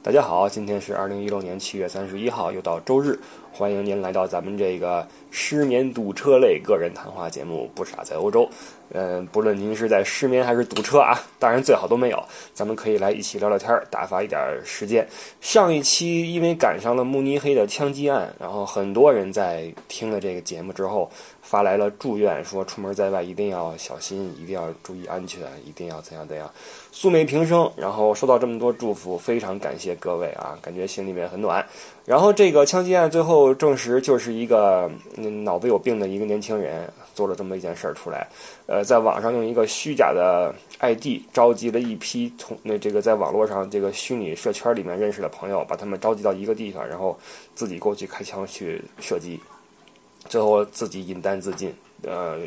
大家好，今天是二零一六年七月三十一号，又到周日，欢迎您来到咱们这个失眠堵车类个人谈话节目《不傻在欧洲》。嗯，不论您是在失眠还是堵车啊，当然最好都没有，咱们可以来一起聊聊天，打发一点时间。上一期因为赶上了慕尼黑的枪击案，然后很多人在听了这个节目之后发来了祝愿，说出门在外一定要小心，一定要注意安全，一定要怎样怎样，素昧平生。然后收到这么多祝福，非常感谢各位啊，感觉心里面很暖。然后这个枪击案最后证实就是一个脑子有病的一个年轻人做了这么一件事儿出来，呃，在网上用一个虚假的 ID 召集了一批从那这个在网络上这个虚拟社圈里面认识的朋友，把他们召集到一个地方，然后自己过去开枪去射击，最后自己引弹自尽，呃，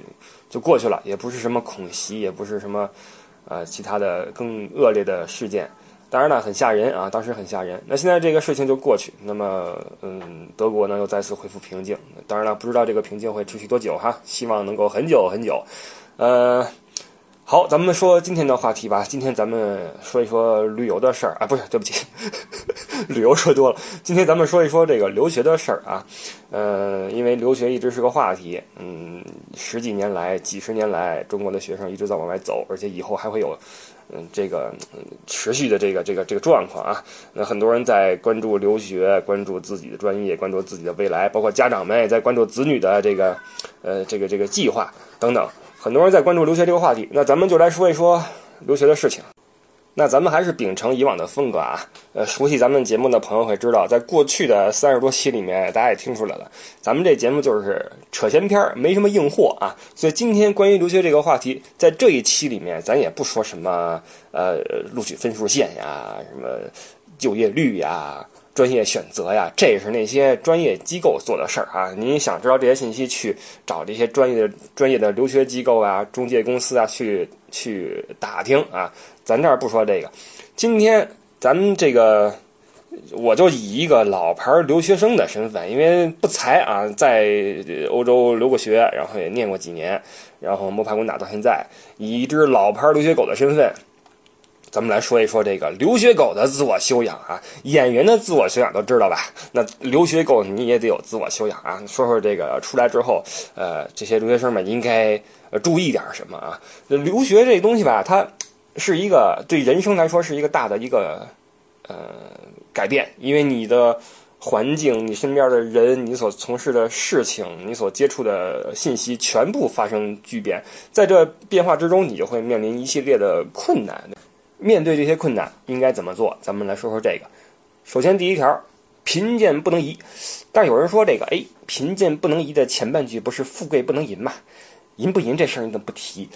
就过去了，也不是什么恐袭，也不是什么呃其他的更恶劣的事件。当然了，很吓人啊！当时很吓人。那现在这个事情就过去，那么，嗯，德国呢又再次恢复平静。当然了，不知道这个平静会持续多久哈，希望能够很久很久。呃，好，咱们说今天的话题吧。今天咱们说一说旅游的事儿啊，不是，对不起，旅游说多了。今天咱们说一说这个留学的事儿啊。呃，因为留学一直是个话题，嗯，十几年来、几十年来，中国的学生一直在往外走，而且以后还会有。嗯，这个持续的这个这个这个状况啊，那很多人在关注留学，关注自己的专业，关注自己的未来，包括家长们也在关注子女的这个呃这个这个计划等等，很多人在关注留学这个话题。那咱们就来说一说留学的事情。那咱们还是秉承以往的风格啊，呃，熟悉咱们节目的朋友会知道，在过去的三十多期里面，大家也听出来了，咱们这节目就是扯闲篇儿，没什么硬货啊。所以今天关于留学这个话题，在这一期里面，咱也不说什么呃录取分数线呀，什么就业率呀。专业选择呀，这是那些专业机构做的事儿啊。你想知道这些信息，去找这些专业的、专业的留学机构啊、中介公司啊，去去打听啊。咱这儿不说这个。今天咱们这个，我就以一个老牌留学生的身份，因为不才啊，在欧洲留过学，然后也念过几年，然后摸爬滚打到现在，以一只老牌留学狗的身份。咱们来说一说这个留学狗的自我修养啊，演员的自我修养都知道吧？那留学狗你也得有自我修养啊。说说这个出来之后，呃，这些留学生们应该注意点什么啊？留学这东西吧，它是一个对人生来说是一个大的一个呃改变，因为你的环境、你身边的人、你所从事的事情、你所接触的信息全部发生巨变，在这变化之中，你就会面临一系列的困难。面对这些困难，应该怎么做？咱们来说说这个。首先，第一条，贫贱不能移。但有人说这个，哎，贫贱不能移的前半句不是富贵不能淫吗？淫不淫这事儿你怎么不提？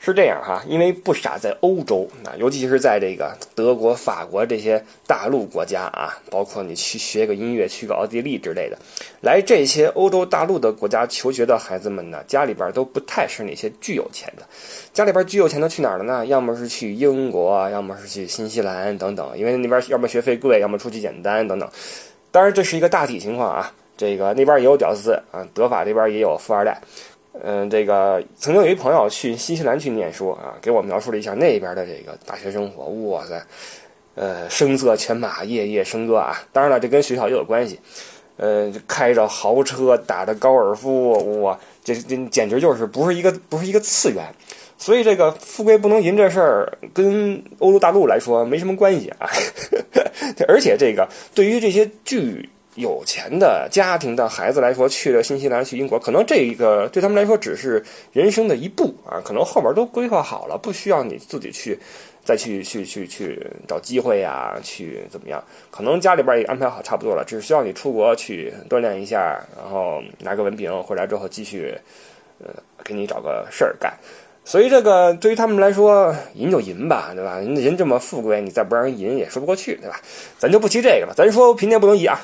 是这样哈，因为不傻在欧洲，啊尤其是在这个德国、法国这些大陆国家啊，包括你去学个音乐，去个奥地利之类的，来这些欧洲大陆的国家求学的孩子们呢，家里边都不太是那些巨有钱的，家里边巨有钱的去哪儿了呢？要么是去英国，要么是去新西兰等等，因为那边要么学费贵，要么出去简单等等。当然这是一个大体情况啊，这个那边也有屌丝啊，德法这边也有富二代。嗯，这个曾经有一朋友去新西兰去念书啊，给我描述了一下那边的这个大学生活。哇塞，呃，声色犬马，夜夜笙歌啊！当然了，这跟学校也有关系。呃，开着豪车，打着高尔夫，哇，这这简直就是不是一个不是一个次元。所以这个富贵不能淫这事儿，跟欧洲大陆来说没什么关系啊。而且这个对于这些巨。有钱的家庭的孩子来说，去了新西兰、去英国，可能这一个对他们来说只是人生的一步啊，可能后边都规划好了，不需要你自己去再去去去去找机会呀，去怎么样？可能家里边也安排好差不多了，只需要你出国去锻炼一下，然后拿个文凭回来之后继续，呃，给你找个事儿干。所以这个对于他们来说，银就银吧，对吧？人这么富贵，你再不让人银也说不过去，对吧？咱就不提这个了，咱说贫贱不能移啊。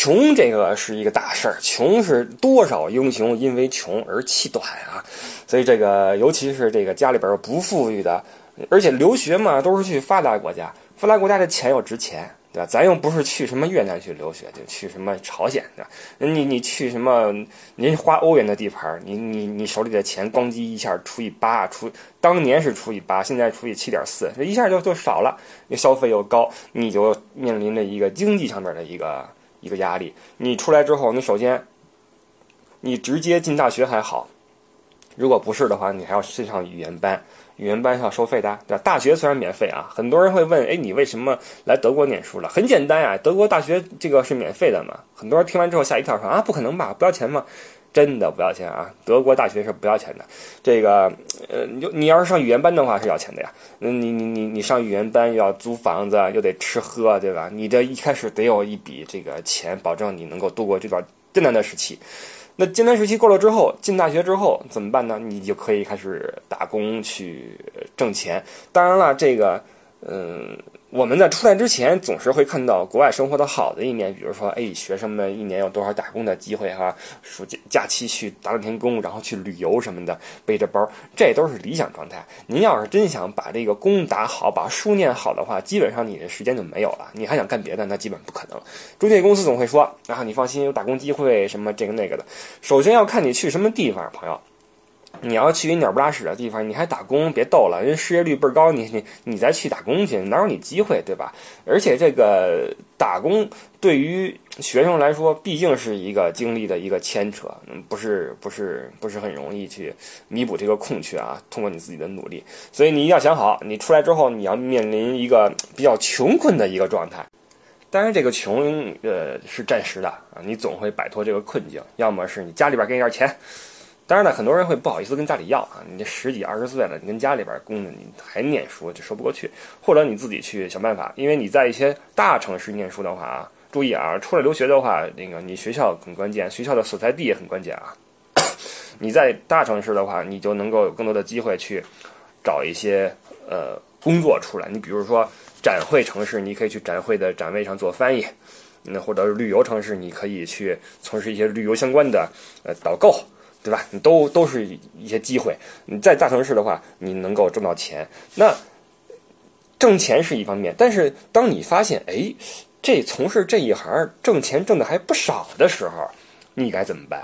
穷这个是一个大事儿，穷是多少英雄因为穷而气短啊！所以这个，尤其是这个家里边不富裕的，而且留学嘛，都是去发达国家，发达国家的钱又值钱。对吧？咱又不是去什么越南去留学，就去什么朝鲜，对吧？你你去什么？您花欧元的地盘，你你你手里的钱咣叽一下除以八，除当年是除以八，现在除以七点四，这一下就就少了，消费又高，你就面临着一个经济上面的一个一个压力。你出来之后，你首先你直接进大学还好。如果不是的话，你还要去上语言班，语言班是要收费的，对吧？大学虽然免费啊，很多人会问，哎，你为什么来德国念书了？很简单啊，德国大学这个是免费的嘛。很多人听完之后吓一跳，说啊，不可能吧，不要钱吗？真的不要钱啊，德国大学是不要钱的。这个，呃，你就你要是上语言班的话是要钱的呀。那你你你你上语言班又要租房子，又得吃喝，对吧？你这一开始得有一笔这个钱，保证你能够度过这段艰难的时期。那艰难时期过了之后，进大学之后怎么办呢？你就可以开始打工去挣钱。当然了，这个，嗯。我们在出来之前，总是会看到国外生活的好的一面，比如说，哎，学生们一年有多少打工的机会哈？暑假假期去打两天工，然后去旅游什么的，背着包，这都是理想状态。您要是真想把这个工打好，把书念好的话，基本上你的时间就没有了。你还想干别的，那基本不可能。中介公司总会说，啊，你放心，有打工机会，什么这个那个的。首先要看你去什么地方，朋友。你要去一鸟不拉屎的地方，你还打工？别逗了，人失业率倍儿高，你你你再去打工去，哪有你机会，对吧？而且这个打工对于学生来说，毕竟是一个经历的一个牵扯，不是不是不是很容易去弥补这个空缺啊。通过你自己的努力，所以你一定要想好，你出来之后你要面临一个比较穷困的一个状态。当然，这个穷呃是暂时的啊，你总会摆脱这个困境，要么是你家里边给你点钱。当然了，很多人会不好意思跟家里要啊，你这十几二十岁了，你跟家里边供着，你还念书，就说不过去。或者你自己去想办法，因为你在一些大城市念书的话啊，注意啊，出来留学的话，那个你学校很关键，学校的所在地也很关键啊。你在大城市的话，你就能够有更多的机会去找一些呃工作出来。你比如说展会城市，你可以去展会的展位上做翻译；那或者旅游城市，你可以去从事一些旅游相关的呃导购。对吧？你都都是一些机会。你在大城市的话，你能够挣到钱。那挣钱是一方面，但是当你发现，哎，这从事这一行挣钱挣的还不少的时候，你该怎么办？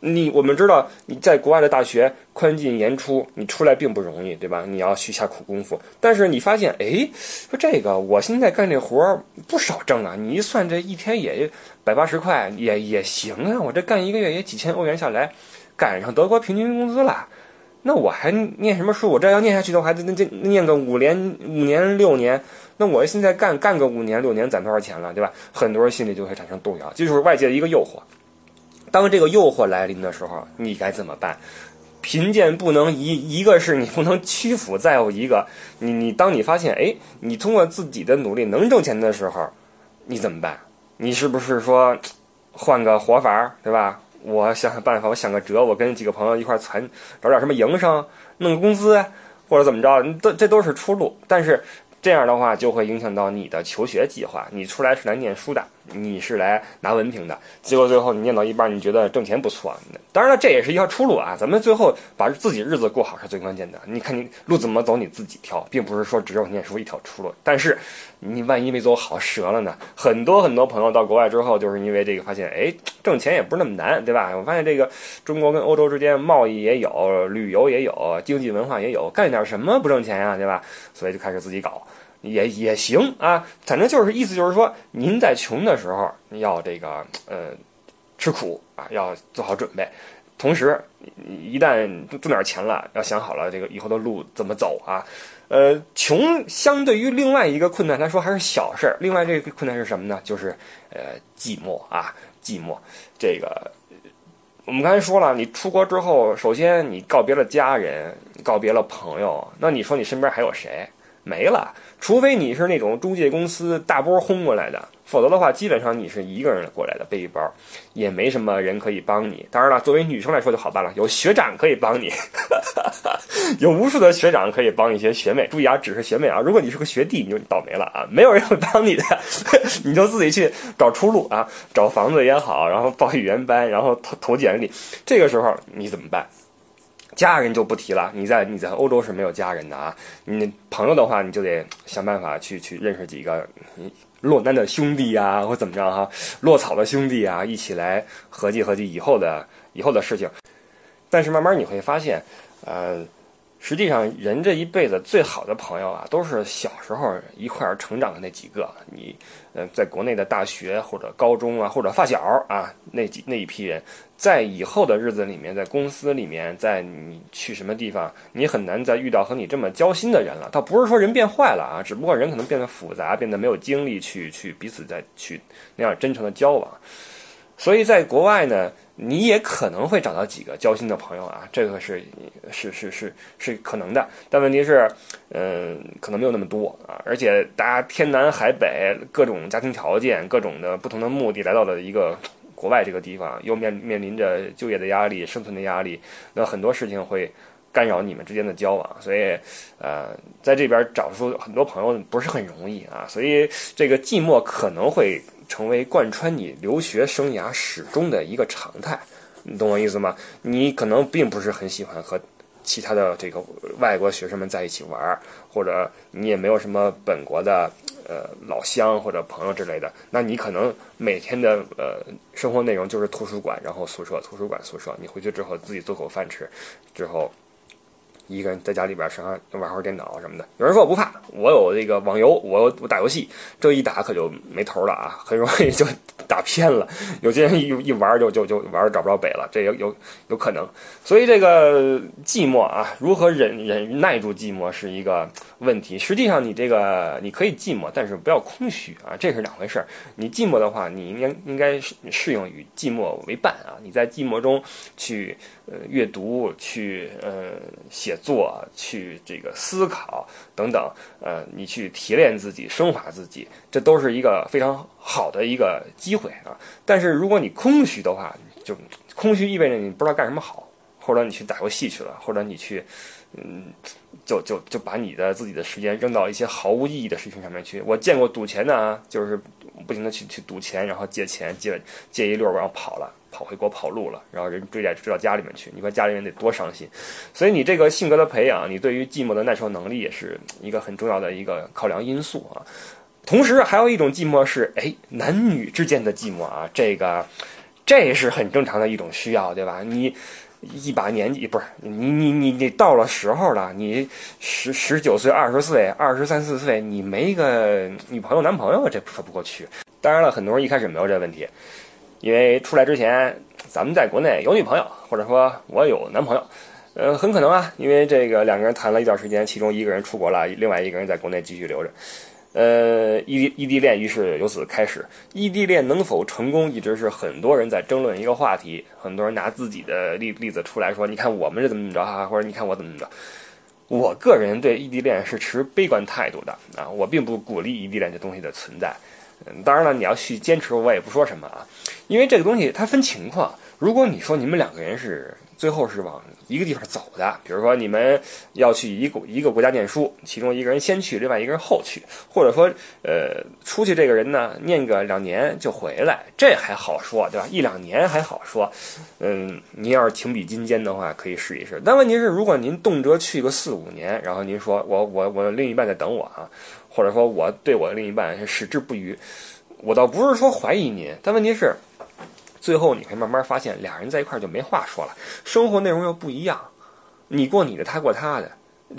你我们知道你在国外的大学宽进严出，你出来并不容易，对吧？你要去下苦功夫。但是你发现，哎，说这个我现在干这活儿不少挣啊！你一算，这一天也百八十块，也也行啊！我这干一个月也几千欧元下来。赶上德国平均工资了，那我还念什么书？我这要念下去的话，那这念个五年、五年、六年，那我现在干干个五年、六年，攒多少钱了，对吧？很多人心里就会产生动摇，这就是外界的一个诱惑。当这个诱惑来临的时候，你该怎么办？贫贱不能移，一个是你不能屈服，再有一个，你你当你发现，哎，你通过自己的努力能挣钱的时候，你怎么办？你是不是说换个活法儿，对吧？我想想办法，我想个辙，我跟几个朋友一块儿攒，找点什么营生，弄个工资，或者怎么着，都这都是出路。但是这样的话，就会影响到你的求学计划。你出来是来念书的。你是来拿文凭的，结果最后你念到一半，你觉得挣钱不错，当然了，这也是一条出路啊。咱们最后把自己日子过好是最关键的。你看你路怎么走，你自己挑，并不是说只有念书一条出路。但是你万一没走好折了呢？很多很多朋友到国外之后，就是因为这个发现，哎，挣钱也不是那么难，对吧？我发现这个中国跟欧洲之间贸易也有，旅游也有，经济文化也有，干点什么不挣钱呀，对吧？所以就开始自己搞。也也行啊，反正就是意思就是说，您在穷的时候要这个呃吃苦啊，要做好准备；同时，一旦挣点钱了，要想好了这个以后的路怎么走啊。呃，穷相对于另外一个困难来说还是小事儿。另外这个困难是什么呢？就是呃寂寞啊，寂寞。这个我们刚才说了，你出国之后，首先你告别了家人，告别了朋友，那你说你身边还有谁？没了。除非你是那种中介公司大波轰过来的，否则的话，基本上你是一个人过来的，背一包，也没什么人可以帮你。当然了，作为女生来说就好办了，有学长可以帮你，有无数的学长可以帮一些学妹。注意啊，只是学妹啊，如果你是个学弟，你就倒霉了啊，没有人会帮你的，你就自己去找出路啊，找房子也好，然后报语言班，然后投投简历。这个时候你怎么办？家人就不提了，你在你在欧洲是没有家人的啊。你朋友的话，你就得想办法去去认识几个落难的兄弟啊，或怎么着哈，落草的兄弟啊，一起来合计合计以后的以后的事情。但是慢慢你会发现，呃。实际上，人这一辈子最好的朋友啊，都是小时候一块儿成长的那几个。你，呃，在国内的大学或者高中啊，或者发小啊，那几那一批人，在以后的日子里面，在公司里面，在你去什么地方，你很难再遇到和你这么交心的人了。倒不是说人变坏了啊，只不过人可能变得复杂，变得没有精力去去彼此再去那样真诚的交往。所以在国外呢。你也可能会找到几个交心的朋友啊，这个是是是是是可能的，但问题是，嗯，可能没有那么多啊，而且大家天南海北，各种家庭条件，各种的不同的目的来到了一个国外这个地方，又面面临着就业的压力、生存的压力，那很多事情会干扰你们之间的交往，所以，呃，在这边找出很多朋友不是很容易啊，所以这个寂寞可能会。成为贯穿你留学生涯始终的一个常态，你懂我意思吗？你可能并不是很喜欢和其他的这个外国学生们在一起玩，或者你也没有什么本国的呃老乡或者朋友之类的，那你可能每天的呃生活内容就是图书馆，然后宿舍，图书馆宿舍。你回去之后自己做口饭吃，之后。一个人在家里边上玩会儿电脑什么的。有人说我不怕，我有这个网游，我我打游戏，这一打可就没头了啊，很容易就打偏了。有些人一一玩就就就玩找不着北了，这有有有可能。所以这个寂寞啊，如何忍忍耐住寂寞是一个问题。实际上你这个你可以寂寞，但是不要空虚啊，这是两回事儿。你寂寞的话，你应该应该适应与寂寞为伴啊。你在寂寞中去呃阅读，去呃写。作去这个思考等等，呃，你去提炼自己、升华自己，这都是一个非常好的一个机会啊。但是如果你空虚的话，就空虚意味着你不知道干什么好，或者你去打游戏去了，或者你去，嗯，就就就把你的自己的时间扔到一些毫无意义的事情上面去。我见过赌钱的啊，就是不停的去去赌钱，然后借钱借借一溜儿然后跑了。跑回国跑路了，然后人追债追到家里面去，你说家里人得多伤心。所以你这个性格的培养，你对于寂寞的耐受能力也是一个很重要的一个考量因素啊。同时还有一种寂寞是，哎，男女之间的寂寞啊，这个这是很正常的一种需要，对吧？你一把年纪不是你你你你到了时候了，你十十九岁、二十岁、二十三四岁，你没个女朋友男朋友，这说不过去。当然了，很多人一开始没有这问题。因为出来之前，咱们在国内有女朋友，或者说我有男朋友，呃，很可能啊，因为这个两个人谈了一段时间，其中一个人出国了，另外一个人在国内继续留着，呃，异地异地恋于是由此开始。异地恋能否成功，一直是很多人在争论一个话题，很多人拿自己的例例子出来说，你看我们是怎么怎么着啊，或者你看我怎么怎么着。我个人对异地恋是持悲观态度的啊，我并不鼓励异地恋这东西的存在。当然了，你要去坚持，我也不说什么啊，因为这个东西它分情况。如果你说你们两个人是最后是往一个地方走的，比如说你们要去一个一个国家念书，其中一个人先去，另外一个人后去，或者说呃出去这个人呢念个两年就回来，这还好说，对吧？一两年还好说，嗯，您要是情比金坚的话，可以试一试。但问题是，如果您动辄去个四五年，然后您说我我我另一半在等我啊。或者说我对我的另一半矢志不渝，我倒不是说怀疑您，但问题是，最后你会慢慢发现，俩人在一块儿就没话说了，生活内容又不一样，你过你的，他过他的，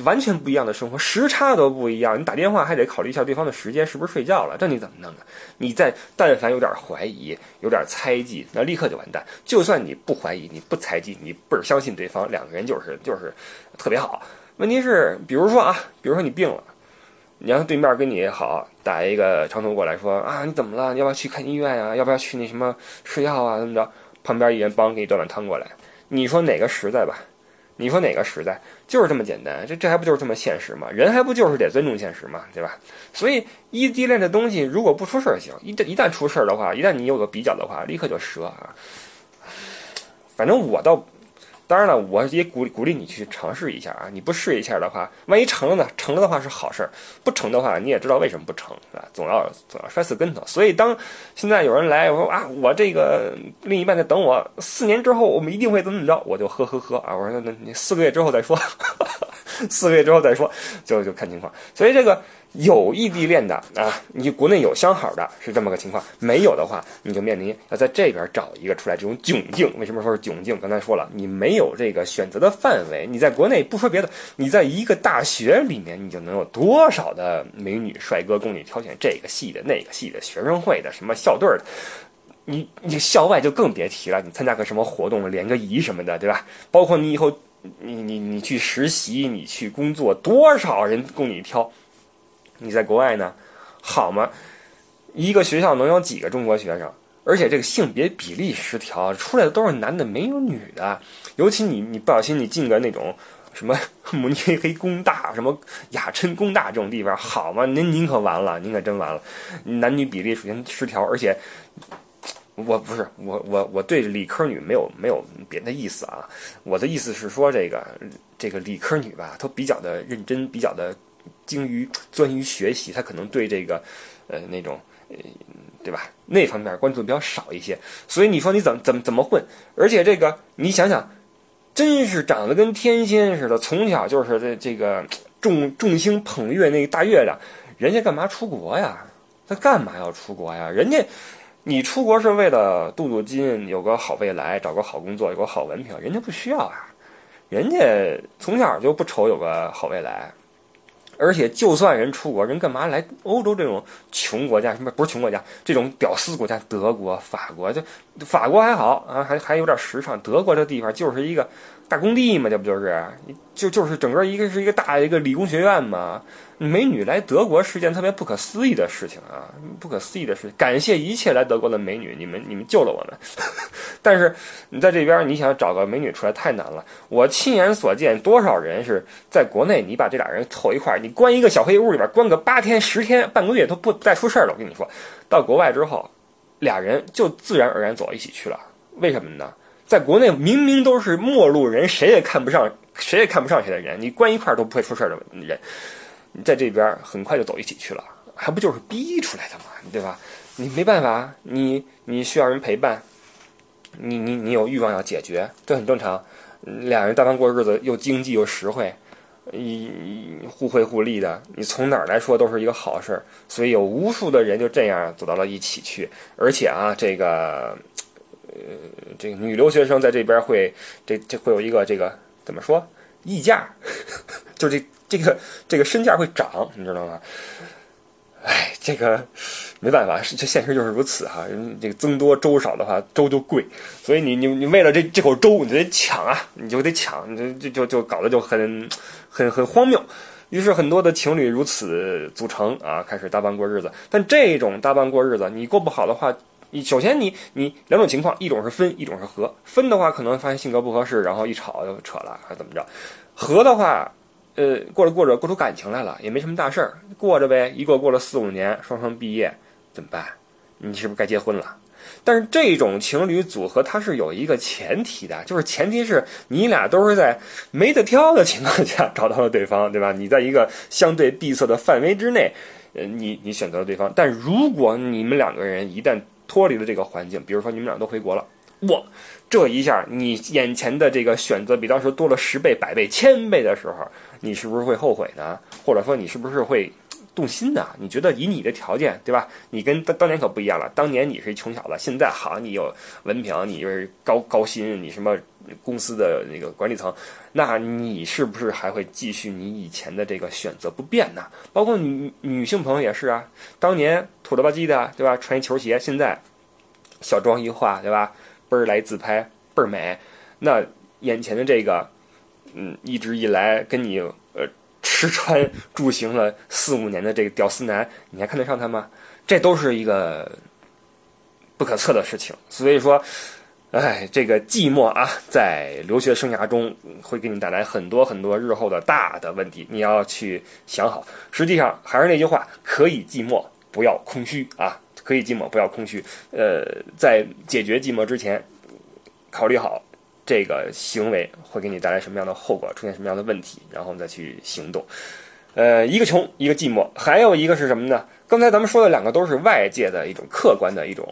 完全不一样的生活，时差都不一样，你打电话还得考虑一下对方的时间是不是睡觉了，这你怎么弄啊？你在但凡有点怀疑，有点猜忌，那立刻就完蛋。就算你不怀疑，你不猜忌，你倍儿相信对方，两个人就是就是特别好。问题是，比如说啊，比如说你病了。你让对面跟你好，打一个长途过来说啊，你怎么了？你要不要去看医院呀？要不要去那什么吃药啊？怎么着？旁边一人帮给你端碗汤过来，你说哪个实在吧？你说哪个实在？就是这么简单，这这还不就是这么现实吗？人还不就是得尊重现实吗？对吧？所以异地恋这东西，如果不出事儿行，一旦一旦出事儿的话，一旦你有个比较的话，立刻就折啊。反正我倒当然了，我也鼓鼓励你去尝试一下啊！你不试一下的话，万一成了呢？成了的话是好事儿，不成的话你也知道为什么不成，是吧？总要总要摔死跟头。所以当现在有人来我说啊，我这个另一半在等我，四年之后我们一定会怎么怎么着，我就呵呵呵啊！我说那那你四个月之后再说，四个月之后再说，就就看情况。所以这个。有异地恋的啊，你国内有相好的是这么个情况，没有的话，你就面临要在这边找一个出来这种窘境。为什么说是窘境？刚才说了，你没有这个选择的范围。你在国内不说别的，你在一个大学里面，你就能有多少的美女帅哥供你挑选？这个系的、那个系的、学生会的、什么校队的，你你校外就更别提了。你参加个什么活动，联个谊什么的，对吧？包括你以后你你你去实习，你去工作，多少人供你挑？你在国外呢，好吗？一个学校能有几个中国学生？而且这个性别比例失调，出来的都是男的，没有女的。尤其你你不小心你进个那种什么 慕尼黑工大、什么雅琛工大这种地方，好吗？您您可完了，您可真完了。男女比例首先失调，而且我不是我我我对理科女没有没有别的意思啊。我的意思是说，这个这个理科女吧，都比较的认真，比较的。精于专于学习，她可能对这个，呃，那种，呃，对吧？那方面关注比较少一些。所以你说你怎么怎么怎么混？而且这个你想想，真是长得跟天仙似的，从小就是这这个众众星捧月那个大月亮，人家干嘛出国呀？他干嘛要出国呀？人家你出国是为了镀镀金，有个好未来，找个好工作，有个好文凭，人家不需要啊，人家从小就不愁有个好未来。而且，就算人出国，人干嘛来欧洲这种穷国家？什么不是穷国家？这种屌丝国家，德国、法国，就法国还好啊，还还有点时尚。德国这地方就是一个大工地嘛，这不就是？就就是整个一个是一个大一个理工学院嘛。美女来德国是件特别不可思议的事情啊，不可思议的事情。感谢一切来德国的美女，你们你们救了我们。但是你在这边，你想找个美女出来太难了。我亲眼所见，多少人是在国内，你把这俩人凑一块儿，你关一个小黑屋里边，关个八天、十天、半个月都不再出事儿了。我跟你说，到国外之后，俩人就自然而然走到一起去了。为什么呢？在国内明明都是陌路人，谁也看不上，谁也看不上谁的人，你关一块儿都不会出事儿的人。你在这边很快就走一起去了，还不就是逼出来的嘛，对吧？你没办法，你你需要人陪伴，你你你有欲望要解决，这很正常。俩人搭档过日子，又经济又实惠，一互惠互利的，你从哪儿来说都是一个好事儿。所以有无数的人就这样走到了一起去，而且啊，这个呃，这个女留学生在这边会这这会有一个这个怎么说溢价，就这。这个这个身价会涨，你知道吗？哎，这个没办法，这现实就是如此哈。这个增多粥少的话，粥就贵，所以你你你为了这这口粥，你就得抢啊，你就得抢，就就就就搞得就很很很荒谬。于是很多的情侣如此组成啊，开始搭伴过日子。但这种搭伴过日子，你过不好的话，你首先你你两种情况，一种是分，一种是合。分的话，可能发现性格不合适，然后一吵就扯了，还怎么着？合的话。呃，过着过着过出感情来了，也没什么大事儿，过着呗。一过过了四五年，双双毕业，怎么办？你是不是该结婚了？但是这种情侣组合它是有一个前提的，就是前提是你俩都是在没得挑的情况下找到了对方，对吧？你在一个相对闭塞的范围之内，呃，你你选择了对方。但如果你们两个人一旦脱离了这个环境，比如说你们俩都回国了，哇，这一下你眼前的这个选择比当时多了十倍、百倍、千倍的时候。你是不是会后悔呢？或者说你是不是会动心呢？你觉得以你的条件，对吧？你跟当当年可不一样了。当年你是穷小子，现在好，你有文凭，你是高高薪，你什么公司的那个管理层，那你是不是还会继续你以前的这个选择不变呢？包括女女性朋友也是啊，当年土了吧唧的，对吧？穿一球鞋，现在小妆一化，对吧？倍儿来自拍，倍儿美。那眼前的这个。嗯，一直以来跟你呃吃穿住行了四五年的这个屌丝男，你还看得上他吗？这都是一个不可测的事情。所以说，哎，这个寂寞啊，在留学生涯中会给你带来很多很多日后的大的问题，你要去想好。实际上还是那句话，可以寂寞，不要空虚啊！可以寂寞，不要空虚。呃，在解决寂寞之前，考虑好。这个行为会给你带来什么样的后果，出现什么样的问题，然后再去行动。呃，一个穷，一个寂寞，还有一个是什么呢？刚才咱们说的两个都是外界的一种客观的一种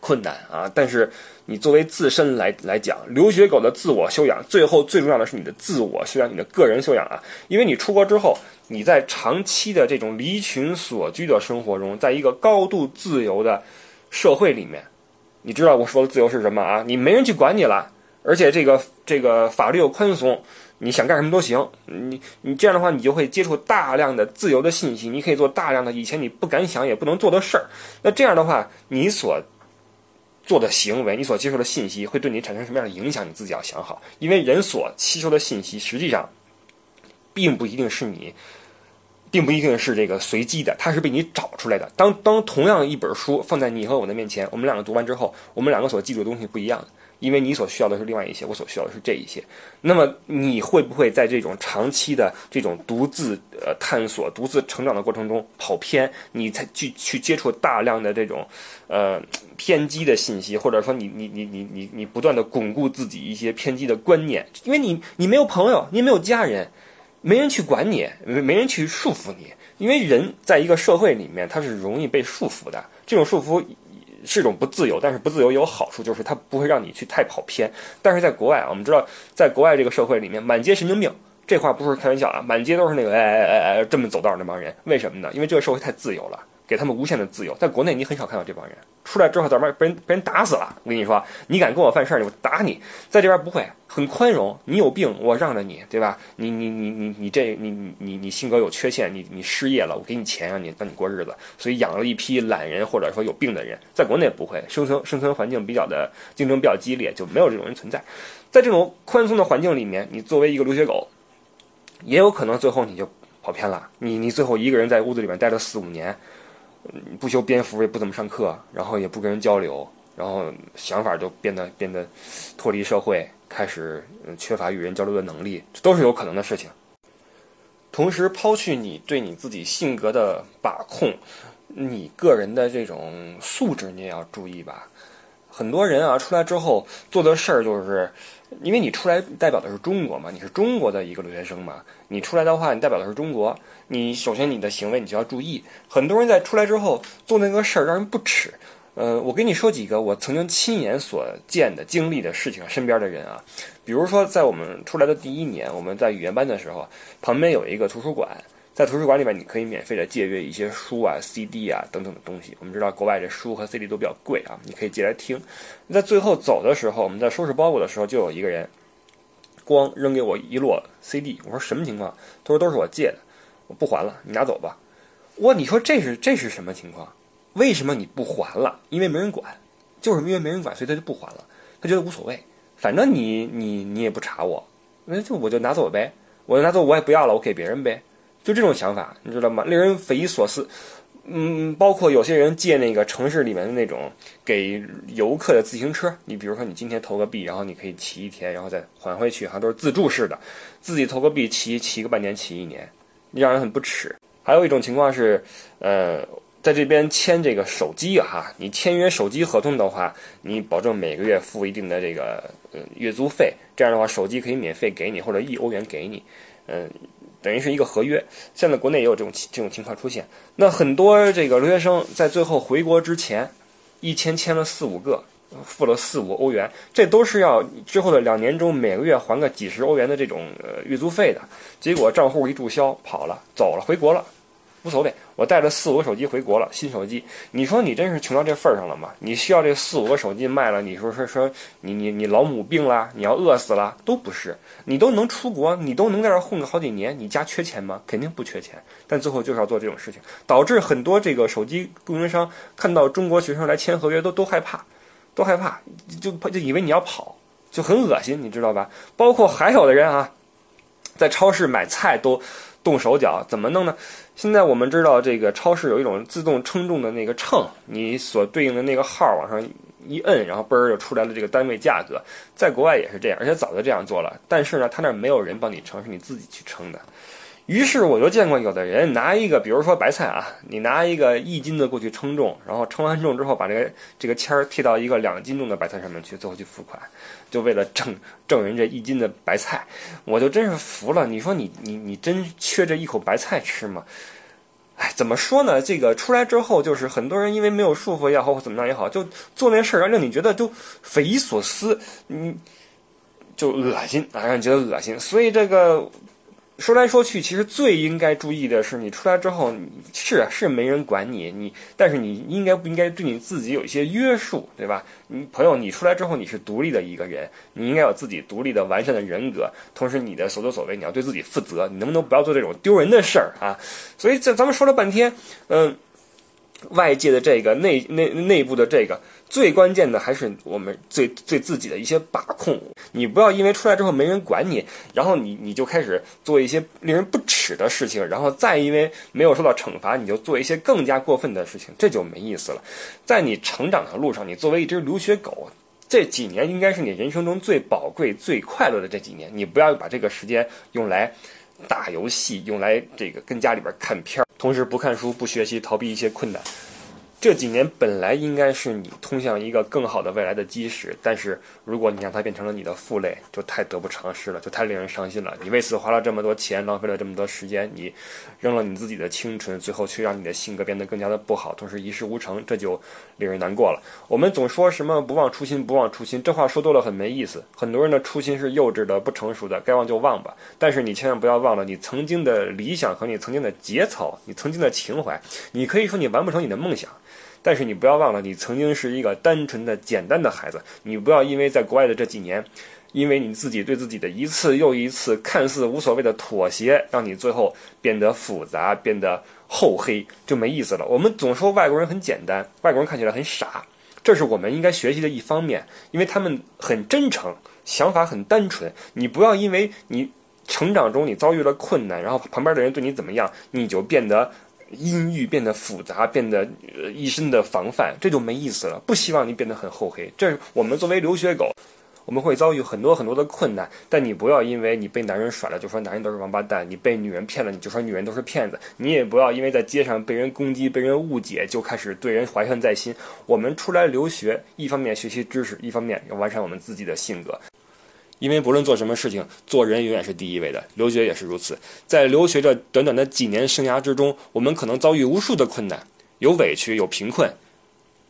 困难啊，但是你作为自身来来讲，留学狗的自我修养，最后最重要的是你的自我修养，你的个人修养啊，因为你出国之后，你在长期的这种离群所居的生活中，在一个高度自由的社会里面，你知道我说的自由是什么啊？你没人去管你了，而且这个这个法律又宽松。你想干什么都行，你你这样的话，你就会接触大量的自由的信息，你可以做大量的以前你不敢想也不能做的事儿。那这样的话，你所做的行为，你所接受的信息，会对你产生什么样的影响？你自己要想好，因为人所吸收的信息，实际上并不一定是你，并不一定是这个随机的，它是被你找出来的。当当同样一本书放在你和我的面前，我们两个读完之后，我们两个所记住的东西不一样。因为你所需要的是另外一些，我所需要的是这一些。那么你会不会在这种长期的这种独自呃探索、独自成长的过程中跑偏？你才去去接触大量的这种呃偏激的信息，或者说你你你你你你不断的巩固自己一些偏激的观念，因为你你没有朋友，你没有家人，没人去管你，没没人去束缚你。因为人在一个社会里面，他是容易被束缚的，这种束缚。是一种不自由，但是不自由有好处，就是它不会让你去太跑偏。但是在国外啊，我们知道，在国外这个社会里面，满街神经病，这话不是开玩笑啊，满街都是那个哎哎哎哎这么走道那帮人。为什么呢？因为这个社会太自由了。给他们无限的自由，在国内你很少看到这帮人出来之后，怎么被人被人打死了？我跟你说，你敢跟我犯事儿，我打你。在这边不会，很宽容。你有病，我让着你，对吧？你你你你你这你你你你性格有缺陷，你你失业了，我给你钱让你让你过日子。所以养了一批懒人或者说有病的人，在国内不会，生存生存环境比较的竞争比较激烈，就没有这种人存在。在这种宽松的环境里面，你作为一个留学狗，也有可能最后你就跑偏了。你你最后一个人在屋子里面待了四五年。不修边幅，也不怎么上课，然后也不跟人交流，然后想法就变得变得脱离社会，开始缺乏与人交流的能力，这都是有可能的事情。同时，抛去你对你自己性格的把控，你个人的这种素质你也要注意吧。很多人啊，出来之后做的事儿就是。因为你出来代表的是中国嘛，你是中国的一个留学生嘛，你出来的话，你代表的是中国，你首先你的行为你就要注意。很多人在出来之后做那个事儿让人不齿，呃，我跟你说几个我曾经亲眼所见的经历的事情，身边的人啊，比如说在我们出来的第一年，我们在语言班的时候，旁边有一个图书馆。在图书馆里面，你可以免费的借阅一些书啊、CD 啊等等的东西。我们知道国外这书和 CD 都比较贵啊，你可以借来听。在最后走的时候，我们在收拾包裹的时候，就有一个人，光扔给我一摞 CD。我说什么情况？他说都是我借的，我不还了，你拿走吧。哇，你说这是这是什么情况？为什么你不还了？因为没人管，就是因为没人管，所以他就不还了。他觉得无所谓，反正你你你也不查我，那就我就拿走呗，我就拿走，我也不要了，我给别人呗。就这种想法，你知道吗？令人匪夷所思。嗯，包括有些人借那个城市里面的那种给游客的自行车，你比如说你今天投个币，然后你可以骑一天，然后再还回去，好像都是自助式的，自己投个币骑骑个半年，骑一年，让人很不耻。还有一种情况是，呃，在这边签这个手机哈，你签约手机合同的话，你保证每个月付一定的这个呃月租费，这样的话手机可以免费给你，或者一欧元给你，嗯。等于是一个合约，现在国内也有这种这种情况出现。那很多这个留学生在最后回国之前，一签签了四五个，付了四五欧元，这都是要之后的两年中每个月还个几十欧元的这种呃月租费的。结果账户一注销，跑了，走了，回国了。无所谓，我带着四五个手机回国了，新手机。你说你真是穷到这份儿上了吗？你需要这四五个手机卖了？你说说说，你你你老母病了？你要饿死了？都不是，你都能出国，你都能在这混个好几年，你家缺钱吗？肯定不缺钱，但最后就是要做这种事情，导致很多这个手机供应商看到中国学生来签合约都都害怕，都害怕，就就以为你要跑，就很恶心，你知道吧？包括还有的人啊，在超市买菜都。动手脚怎么弄呢？现在我们知道，这个超市有一种自动称重的那个秤，你所对应的那个号往上一摁，然后嘣儿就出来了这个单位价格。在国外也是这样，而且早就这样做了。但是呢，他那儿没有人帮你称，是你自己去称的。于是我就见过有的人拿一个，比如说白菜啊，你拿一个一斤的过去称重，然后称完重之后，把这个这个签儿贴到一个两斤重的白菜上面去，最后去付款，就为了挣挣人这一斤的白菜，我就真是服了。你说你你你真缺这一口白菜吃吗？哎，怎么说呢？这个出来之后，就是很多人因为没有束缚也好，或怎么样也好，就做那事儿，让你觉得就匪夷所思，你就恶心啊，让你觉得恶心。所以这个。说来说去，其实最应该注意的是，你出来之后，你是是没人管你，你但是你应该不应该对你自己有一些约束，对吧？你朋友，你出来之后你是独立的一个人，你应该有自己独立的完善的人格，同时你的所作所为你要对自己负责，你能不能不要做这种丢人的事儿啊？所以这咱们说了半天，嗯，外界的这个内内内部的这个。最关键的还是我们最最自己的一些把控，你不要因为出来之后没人管你，然后你你就开始做一些令人不齿的事情，然后再因为没有受到惩罚，你就做一些更加过分的事情，这就没意思了。在你成长的路上，你作为一只留学狗，这几年应该是你人生中最宝贵、最快乐的这几年，你不要把这个时间用来打游戏，用来这个跟家里边看片儿，同时不看书、不学习，逃避一些困难。这几年本来应该是你通向一个更好的未来的基石，但是如果你让它变成了你的负累，就太得不偿失了，就太令人伤心了。你为此花了这么多钱，浪费了这么多时间，你扔了你自己的青春，最后却让你的性格变得更加的不好，同时一事无成，这就令人难过了。我们总说什么不忘初心，不忘初心，这话说多了很没意思。很多人的初心是幼稚的、不成熟的，该忘就忘吧。但是你千万不要忘了你曾经的理想和你曾经的节操，你曾经的情怀。你可以说你完不成你的梦想。但是你不要忘了，你曾经是一个单纯的、简单的孩子。你不要因为在国外的这几年，因为你自己对自己的一次又一次看似无所谓的妥协，让你最后变得复杂、变得厚黑，就没意思了。我们总说外国人很简单，外国人看起来很傻，这是我们应该学习的一方面，因为他们很真诚，想法很单纯。你不要因为你成长中你遭遇了困难，然后旁边的人对你怎么样，你就变得。阴郁变得复杂，变得呃一身的防范，这就没意思了。不希望你变得很厚黑。这我们作为留学狗，我们会遭遇很多很多的困难。但你不要因为你被男人甩了就说男人都是王八蛋，你被女人骗了你就说女人都是骗子。你也不要因为在街上被人攻击、被人误解就开始对人怀恨在心。我们出来留学，一方面学习知识，一方面要完善我们自己的性格。因为不论做什么事情，做人永远是第一位的。留学也是如此。在留学这短短的几年生涯之中，我们可能遭遇无数的困难，有委屈，有贫困，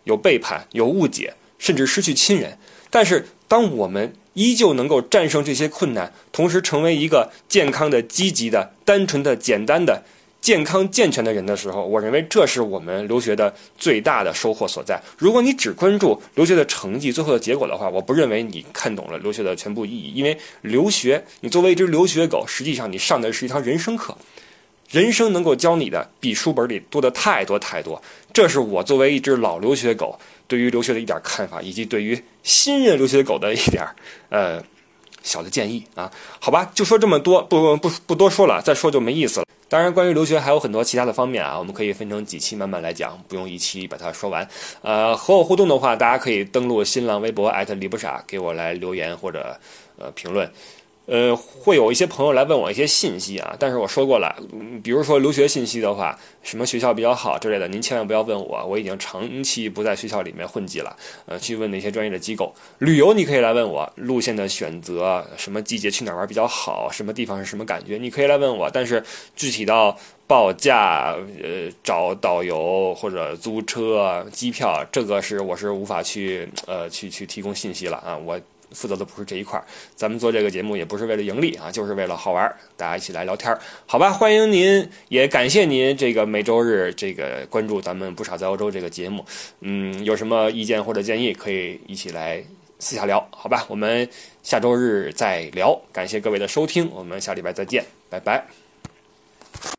有背叛，有误解，甚至失去亲人。但是，当我们依旧能够战胜这些困难，同时成为一个健康的、积极的、单纯的、简单的。健康健全的人的时候，我认为这是我们留学的最大的收获所在。如果你只关注留学的成绩、最后的结果的话，我不认为你看懂了留学的全部意义。因为留学，你作为一只留学狗，实际上你上的是一堂人生课，人生能够教你的比书本里多的太多太多。这是我作为一只老留学狗对于留学的一点看法，以及对于新任留学狗的一点呃小的建议啊。好吧，就说这么多，不不不多说了，再说就没意思了。当然，关于留学还有很多其他的方面啊，我们可以分成几期慢慢来讲，不用一期把它说完。呃，和我互动的话，大家可以登录新浪微博艾特李不傻，给我来留言或者呃评论。呃，会有一些朋友来问我一些信息啊，但是我说过了，比如说留学信息的话，什么学校比较好之类的，您千万不要问我，我已经长期不在学校里面混迹了，呃，去问那些专业的机构。旅游你可以来问我路线的选择，什么季节去哪玩比较好，什么地方是什么感觉，你可以来问我，但是具体到报价、呃找导游或者租车、机票，这个是我是无法去呃去去提供信息了啊，我。负责的不是这一块儿，咱们做这个节目也不是为了盈利啊，就是为了好玩儿，大家一起来聊天儿，好吧？欢迎您，也感谢您这个每周日这个关注咱们不傻在欧洲这个节目，嗯，有什么意见或者建议可以一起来私下聊，好吧？我们下周日再聊，感谢各位的收听，我们下礼拜再见，拜拜。